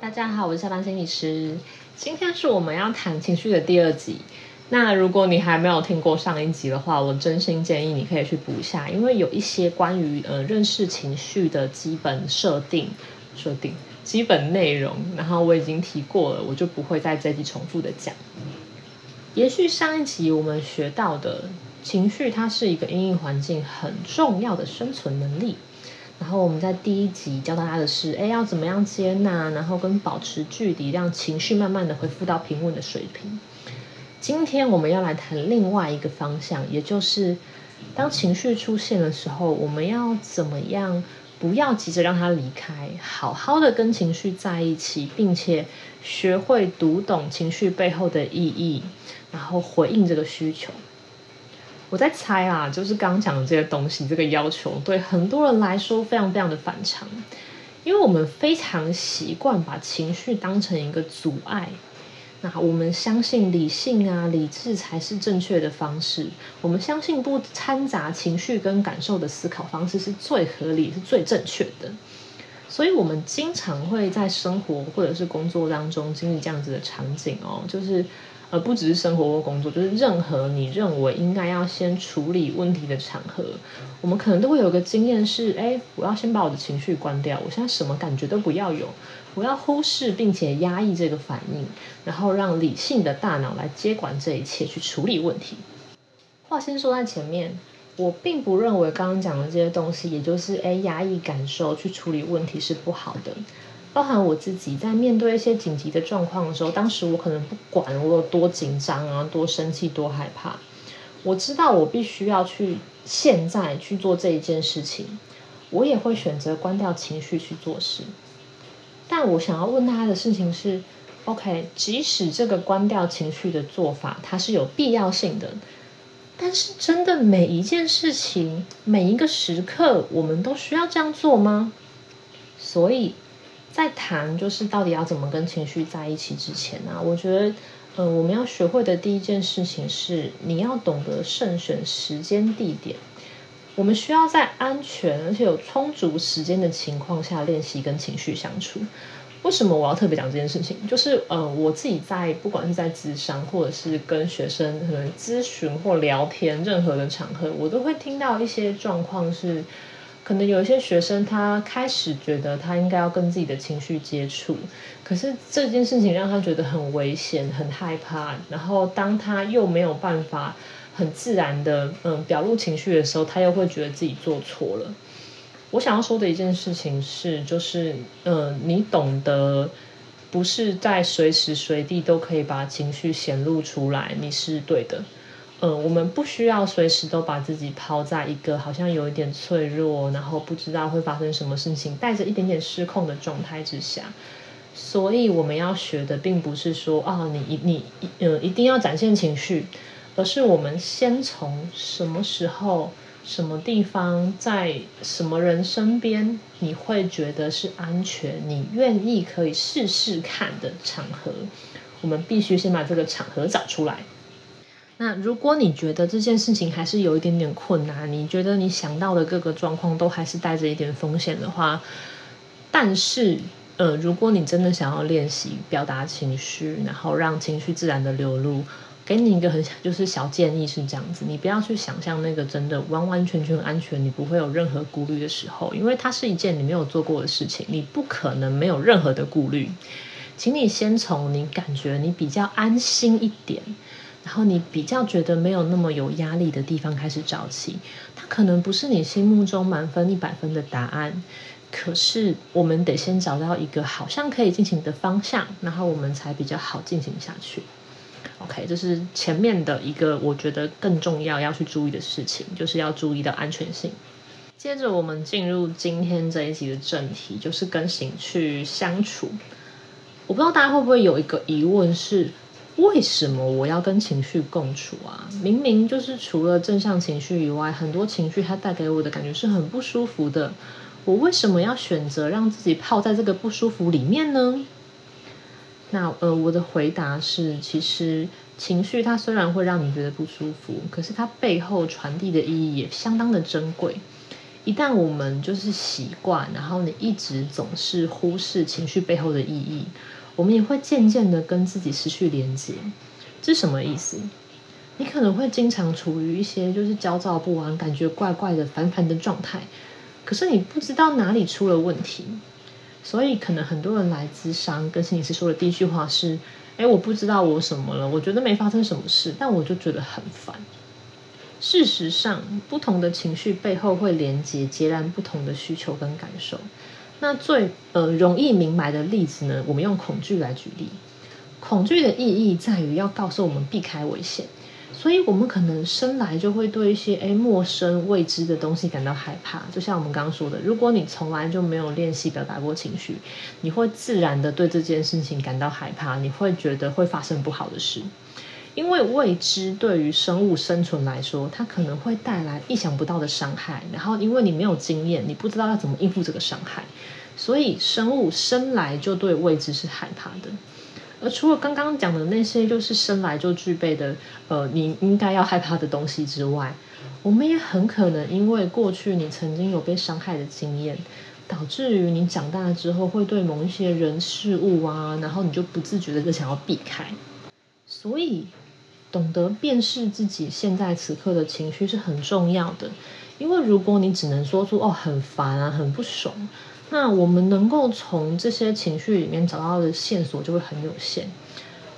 大家好，我是下班心理师。今天是我们要谈情绪的第二集。那如果你还没有听过上一集的话，我真心建议你可以去补一下，因为有一些关于呃认识情绪的基本设定、设定基本内容，然后我已经提过了，我就不会在这集重复的讲。延续上一集我们学到的情绪，它是一个因应环境很重要的生存能力。然后我们在第一集教大家的是，哎，要怎么样接纳，然后跟保持距离，让情绪慢慢的恢复到平稳的水平。今天我们要来谈另外一个方向，也就是当情绪出现的时候，我们要怎么样，不要急着让它离开，好好的跟情绪在一起，并且学会读懂情绪背后的意义，然后回应这个需求。我在猜啊，就是刚讲的这些东西，这个要求对很多人来说非常非常的反常，因为我们非常习惯把情绪当成一个阻碍。那我们相信理性啊、理智才是正确的方式，我们相信不掺杂情绪跟感受的思考方式是最合理、是最正确的。所以，我们经常会在生活或者是工作当中经历这样子的场景哦，就是。而不只是生活或工作，就是任何你认为应该要先处理问题的场合，我们可能都会有个经验是：哎，我要先把我的情绪关掉，我现在什么感觉都不要有，我要忽视并且压抑这个反应，然后让理性的大脑来接管这一切，去处理问题。话先说在前面，我并不认为刚刚讲的这些东西，也就是哎压抑感受去处理问题是不好的。包含我自己在面对一些紧急的状况的时候，当时我可能不管我有多紧张啊、多生气、多害怕，我知道我必须要去现在去做这一件事情，我也会选择关掉情绪去做事。但我想要问大家的事情是：OK，即使这个关掉情绪的做法它是有必要性的，但是真的每一件事情、每一个时刻，我们都需要这样做吗？所以。在谈就是到底要怎么跟情绪在一起之前呢？我觉得，呃，我们要学会的第一件事情是，你要懂得慎选时间地点。我们需要在安全而且有充足时间的情况下练习跟情绪相处。为什么我要特别讲这件事情？就是，呃，我自己在不管是在咨商或者是跟学生可能咨询或聊天任何的场合，我都会听到一些状况是。可能有一些学生，他开始觉得他应该要跟自己的情绪接触，可是这件事情让他觉得很危险、很害怕。然后当他又没有办法很自然的嗯表露情绪的时候，他又会觉得自己做错了。我想要说的一件事情是，就是嗯，你懂得不是在随时随地都可以把情绪显露出来，你是对的。嗯，我们不需要随时都把自己抛在一个好像有一点脆弱，然后不知道会发生什么事情，带着一点点失控的状态之下。所以我们要学的，并不是说啊，你你呃一定要展现情绪，而是我们先从什么时候、什么地方、在什么人身边，你会觉得是安全，你愿意可以试试看的场合，我们必须先把这个场合找出来。那如果你觉得这件事情还是有一点点困难，你觉得你想到的各个状况都还是带着一点风险的话，但是呃，如果你真的想要练习表达情绪，然后让情绪自然的流露，给你一个很就是小建议是这样子，你不要去想象那个真的完完全全安全，你不会有任何顾虑的时候，因为它是一件你没有做过的事情，你不可能没有任何的顾虑。请你先从你感觉你比较安心一点。然后你比较觉得没有那么有压力的地方开始找起，它可能不是你心目中满分一百分的答案，可是我们得先找到一个好像可以进行的方向，然后我们才比较好进行下去。OK，这是前面的一个我觉得更重要要去注意的事情，就是要注意到安全性。接着我们进入今天这一集的正题，就是跟情绪相处。我不知道大家会不会有一个疑问是。为什么我要跟情绪共处啊？明明就是除了正向情绪以外，很多情绪它带给我的感觉是很不舒服的。我为什么要选择让自己泡在这个不舒服里面呢？那呃，我的回答是，其实情绪它虽然会让你觉得不舒服，可是它背后传递的意义也相当的珍贵。一旦我们就是习惯，然后你一直总是忽视情绪背后的意义，我们也会渐渐的跟自己失去连接。这什么意思？你可能会经常处于一些就是焦躁不安、感觉怪怪的、烦烦的状态，可是你不知道哪里出了问题，所以可能很多人来咨商，跟心理师说的第一句话是：“哎，我不知道我什么了，我觉得没发生什么事，但我就觉得很烦。”事实上，不同的情绪背后会连接截然不同的需求跟感受。那最呃容易明白的例子呢，我们用恐惧来举例。恐惧的意义在于要告诉我们避开危险，所以我们可能生来就会对一些诶陌生未知的东西感到害怕。就像我们刚刚说的，如果你从来就没有练习表达过情绪，你会自然的对这件事情感到害怕，你会觉得会发生不好的事。因为未知对于生物生存来说，它可能会带来意想不到的伤害。然后，因为你没有经验，你不知道要怎么应付这个伤害，所以生物生来就对未知是害怕的。而除了刚刚讲的那些，就是生来就具备的，呃，你应该要害怕的东西之外，我们也很可能因为过去你曾经有被伤害的经验，导致于你长大了之后会对某一些人事物啊，然后你就不自觉的就想要避开，所以。懂得辨识自己现在此刻的情绪是很重要的，因为如果你只能说出“哦，很烦啊，很不爽”，那我们能够从这些情绪里面找到的线索就会很有限。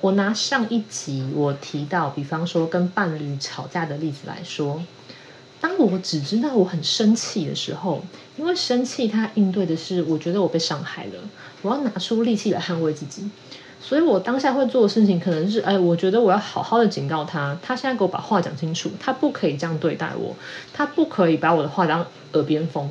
我拿上一集我提到，比方说跟伴侣吵架的例子来说，当我只知道我很生气的时候，因为生气它应对的是我觉得我被伤害了，我要拿出力气来捍卫自己。所以我当下会做的事情，可能是，哎，我觉得我要好好的警告他，他现在给我把话讲清楚，他不可以这样对待我，他不可以把我的话当耳边风。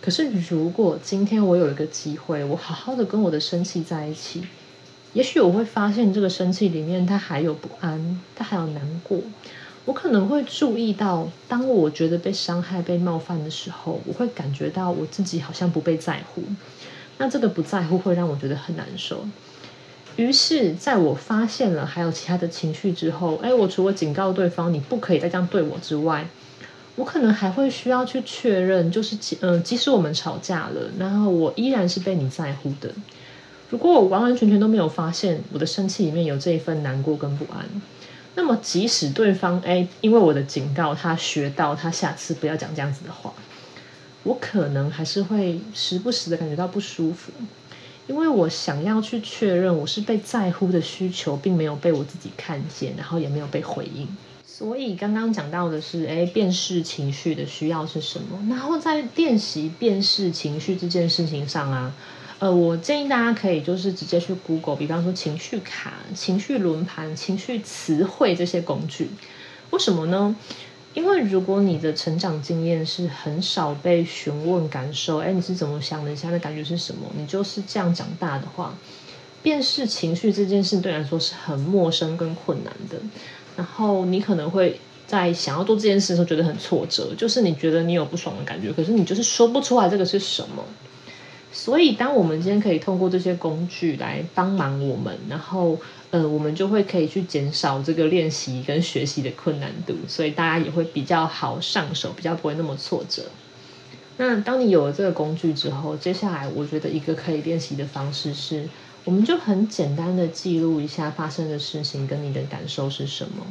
可是如果今天我有一个机会，我好好的跟我的生气在一起，也许我会发现这个生气里面，他还有不安，他还有难过。我可能会注意到，当我觉得被伤害、被冒犯的时候，我会感觉到我自己好像不被在乎。那这个不在乎会让我觉得很难受。于是，在我发现了还有其他的情绪之后，哎，我除了警告对方你不可以再这样对我之外，我可能还会需要去确认，就是嗯，即使我们吵架了，然后我依然是被你在乎的。如果我完完全全都没有发现我的生气里面有这一份难过跟不安，那么即使对方哎，因为我的警告，他学到他下次不要讲这样子的话，我可能还是会时不时的感觉到不舒服。因为我想要去确认我是被在乎的需求，并没有被我自己看见，然后也没有被回应。所以刚刚讲到的是，哎，辨识情绪的需要是什么？然后在练习辨识情绪这件事情上啊，呃，我建议大家可以就是直接去 Google，比方说情绪卡、情绪轮盘、情绪词汇这些工具。为什么呢？因为如果你的成长经验是很少被询问感受，哎，你是怎么想的？现在的感觉是什么？你就是这样长大的话，辨识情绪这件事对你来说是很陌生跟困难的。然后你可能会在想要做这件事的时候觉得很挫折，就是你觉得你有不爽的感觉，可是你就是说不出来这个是什么。所以，当我们今天可以通过这些工具来帮忙我们，然后。呃，我们就会可以去减少这个练习跟学习的困难度，所以大家也会比较好上手，比较不会那么挫折。那当你有了这个工具之后，接下来我觉得一个可以练习的方式是，我们就很简单的记录一下发生的事情跟你的感受是什么。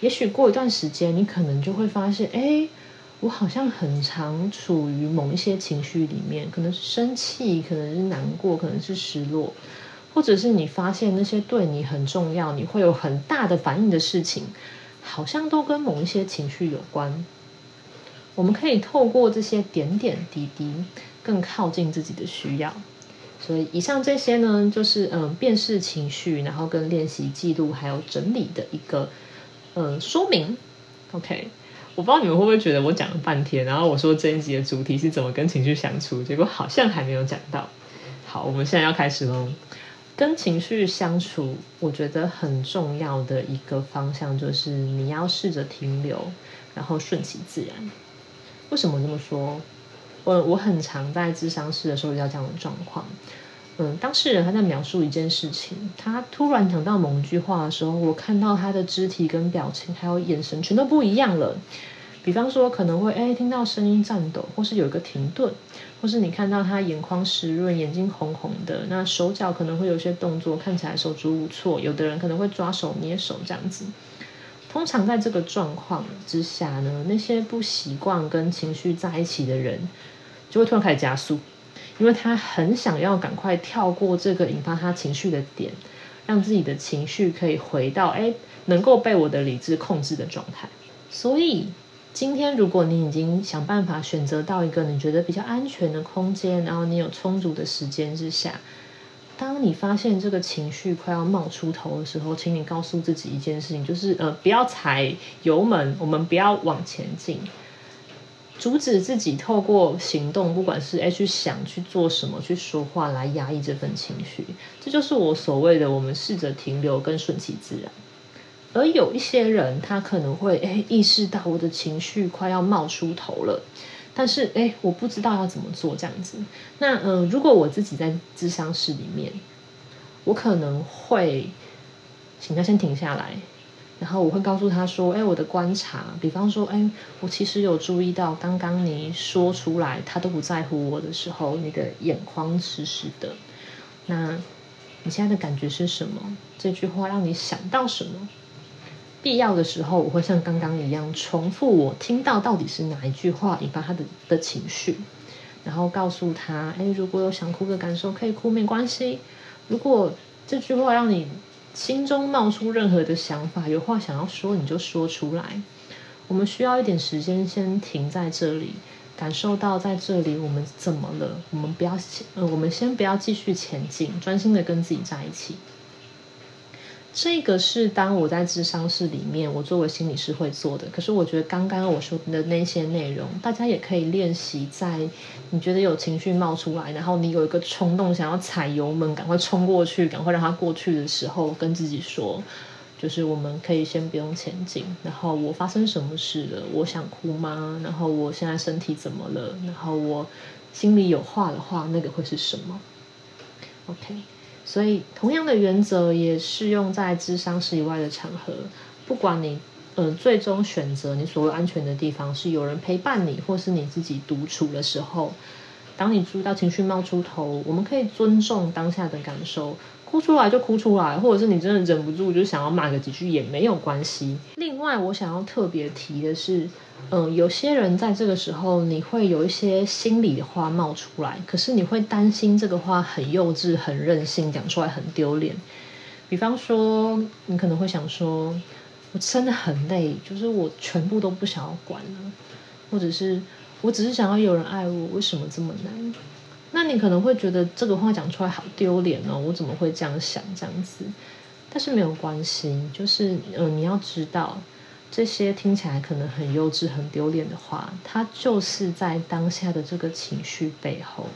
也许过一段时间，你可能就会发现，哎，我好像很常处于某一些情绪里面，可能是生气，可能是难过，可能是失落。或者是你发现那些对你很重要、你会有很大的反应的事情，好像都跟某一些情绪有关。我们可以透过这些点点滴滴，更靠近自己的需要。所以，以上这些呢，就是嗯，辨识情绪，然后跟练习记录还有整理的一个嗯说明。OK，我不知道你们会不会觉得我讲了半天，然后我说这一集的主题是怎么跟情绪相处，结果好像还没有讲到。好，我们现在要开始喽。跟情绪相处，我觉得很重要的一个方向就是你要试着停留，然后顺其自然。为什么这么说？我我很常在智商室的时候遇到这样的状况。嗯，当事人他在描述一件事情，他突然讲到某一句话的时候，我看到他的肢体跟表情还有眼神全都不一样了。比方说可能会哎听到声音颤抖，或是有一个停顿，或是你看到他眼眶湿润、眼睛红红的，那手脚可能会有些动作，看起来手足无措。有的人可能会抓手、捏手这样子。通常在这个状况之下呢，那些不习惯跟情绪在一起的人，就会突然开始加速，因为他很想要赶快跳过这个引发他情绪的点，让自己的情绪可以回到哎能够被我的理智控制的状态。所以今天如果你已经想办法选择到一个你觉得比较安全的空间，然后你有充足的时间之下。当你发现这个情绪快要冒出头的时候，请你告诉自己一件事情，就是呃，不要踩油门，我们不要往前进，阻止自己透过行动，不管是哎去想去做什么，去说话来压抑这份情绪。这就是我所谓的，我们试着停留跟顺其自然。而有一些人，他可能会哎意识到我的情绪快要冒出头了。但是，哎，我不知道要怎么做这样子。那，嗯，如果我自己在智商室里面，我可能会请他先停下来，然后我会告诉他说：“哎，我的观察，比方说，哎，我其实有注意到，刚刚你说出来他都不在乎我的时候，你的眼眶湿湿的。那你现在的感觉是什么？这句话让你想到什么？”必要的时候，我会像刚刚一样重复我听到到底是哪一句话引发他的的情绪，然后告诉他：哎，如果有想哭的感受，可以哭，没关系。如果这句话让你心中冒出任何的想法，有话想要说，你就说出来。我们需要一点时间，先停在这里，感受到在这里我们怎么了。我们不要，呃，我们先不要继续前进，专心的跟自己在一起。这个是当我在智商室里面，我作为心理师会做的。可是我觉得刚刚我说的那些内容，大家也可以练习。在你觉得有情绪冒出来，然后你有一个冲动想要踩油门，赶快冲过去，赶快让它过去的时候，跟自己说，就是我们可以先不用前进。然后我发生什么事了？我想哭吗？然后我现在身体怎么了？然后我心里有话的话，那个会是什么？OK。所以，同样的原则也适用在智商室以外的场合。不管你，嗯，最终选择你所谓安全的地方是有人陪伴你，或是你自己独处的时候，当你注意到情绪冒出头，我们可以尊重当下的感受。哭出来就哭出来，或者是你真的忍不住就想要骂个几句也没有关系。另外，我想要特别提的是，嗯，有些人在这个时候你会有一些心里的话冒出来，可是你会担心这个话很幼稚、很任性，讲出来很丢脸。比方说，你可能会想说：“我真的很累，就是我全部都不想要管了。”或者是“我只是想要有人爱我，为什么这么难？”那你可能会觉得这个话讲出来好丢脸哦，我怎么会这样想这样子？但是没有关系，就是嗯，你要知道这些听起来可能很幼稚、很丢脸的话，它就是在当下的这个情绪背后，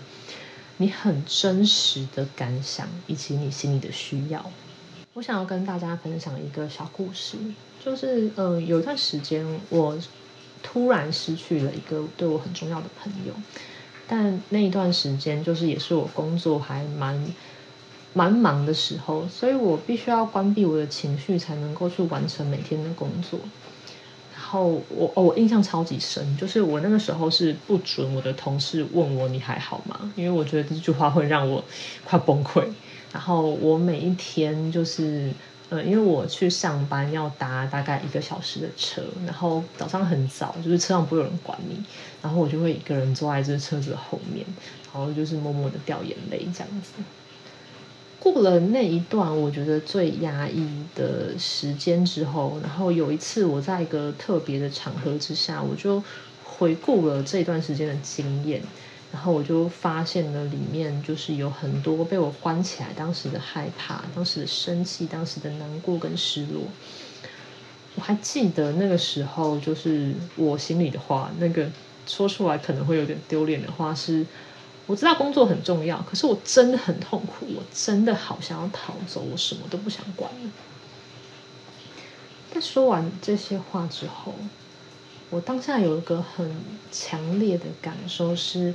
你很真实的感想以及你心里的需要。我想要跟大家分享一个小故事，就是嗯，有一段时间我突然失去了一个对我很重要的朋友。但那一段时间，就是也是我工作还蛮蛮忙的时候，所以我必须要关闭我的情绪，才能够去完成每天的工作。然后我哦，我印象超级深，就是我那个时候是不准我的同事问我你还好吗？因为我觉得这句话会让我快崩溃。然后我每一天就是。呃，因为我去上班要搭大概一个小时的车，然后早上很早，就是车上不会有人管你，然后我就会一个人坐在这车子后面，然后就是默默的掉眼泪这样子。过了那一段我觉得最压抑的时间之后，然后有一次我在一个特别的场合之下，我就回顾了这段时间的经验。然后我就发现了里面就是有很多被我关起来，当时的害怕，当时的生气，当时的难过跟失落。我还记得那个时候，就是我心里的话，那个说出来可能会有点丢脸的话是：我知道工作很重要，可是我真的很痛苦，我真的好想要逃走，我什么都不想管了。在说完这些话之后，我当下有一个很强烈的感受是。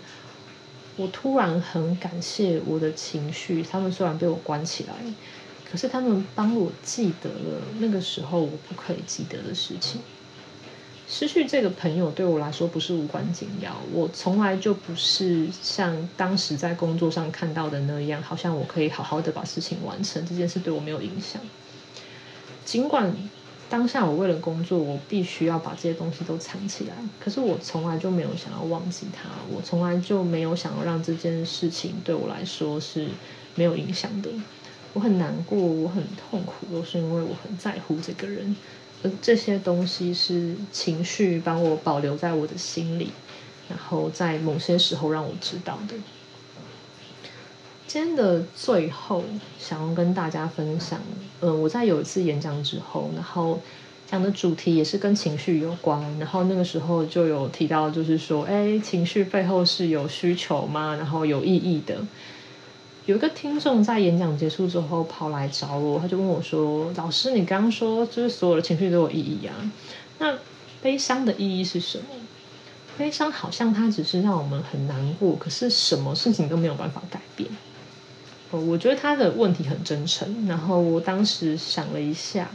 我突然很感谢我的情绪，他们虽然被我关起来，可是他们帮我记得了那个时候我不可以记得的事情。失去这个朋友对我来说不是无关紧要，我从来就不是像当时在工作上看到的那样，好像我可以好好的把事情完成，这件事对我没有影响。尽管当下我为了工作，我必须要把这些东西都藏起来，可是我从来就没有想要忘记它，我从来就没有想要让这件事情对我来说是没有影响的。我很难过，我很痛苦，都是因为我很在乎这个人。这些东西是情绪帮我保留在我的心里，然后在某些时候让我知道的。今天的最后，想要跟大家分享，嗯，我在有一次演讲之后，然后讲的主题也是跟情绪有关，然后那个时候就有提到，就是说，哎，情绪背后是有需求吗？然后有意义的。有一个听众在演讲结束之后跑来找我，他就问我说：“老师，你刚刚说就是所有的情绪都有意义啊？那悲伤的意义是什么？悲伤好像它只是让我们很难过，可是什么事情都没有办法改变。”哦，我觉得他的问题很真诚。然后我当时想了一下，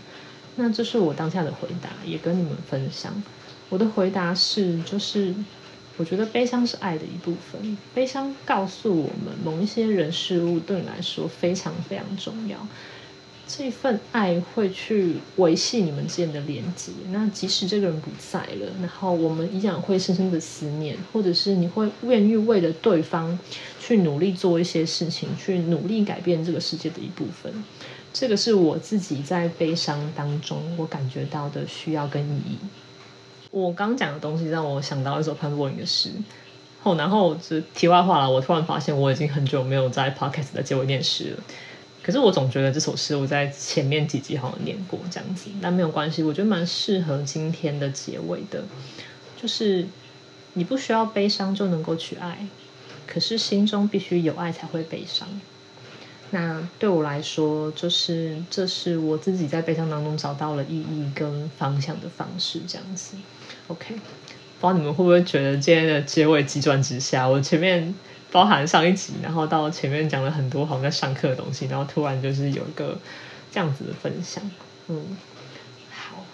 那这是我当下的回答，也跟你们分享。我的回答是，就是。我觉得悲伤是爱的一部分，悲伤告诉我们某一些人事物对你来说非常非常重要，这份爱会去维系你们之间的连接。那即使这个人不在了，然后我们依然会深深的思念，或者是你会愿意为了对方去努力做一些事情，去努力改变这个世界的一部分。这个是我自己在悲伤当中我感觉到的需要跟意义。我刚讲的东西让我想到一首潘博文的诗，后然后就题外话了。我突然发现我已经很久没有在 podcast 的结尾念诗了，可是我总觉得这首诗我在前面几集好像念过这样子，但没有关系，我觉得蛮适合今天的结尾的。就是你不需要悲伤就能够去爱，可是心中必须有爱才会悲伤。那对我来说，就是这是我自己在悲伤当中找到了意义跟方向的方式，这样子。OK，不知道你们会不会觉得今天的结尾急转直下？我前面包含上一集，然后到前面讲了很多好像在上课的东西，然后突然就是有一个这样子的分享。嗯，好，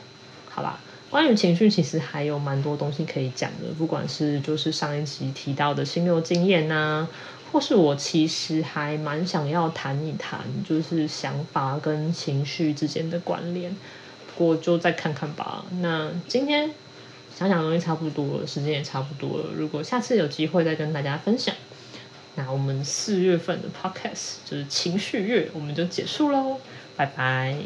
好吧。关于情绪，其实还有蛮多东西可以讲的，不管是就是上一集提到的心流经验呐。或是我其实还蛮想要谈一谈，就是想法跟情绪之间的关联，不过就再看看吧。那今天想想的东西差不多，时间也差不多了。如果下次有机会再跟大家分享，那我们四月份的 podcast 就是情绪月，我们就结束喽，拜拜。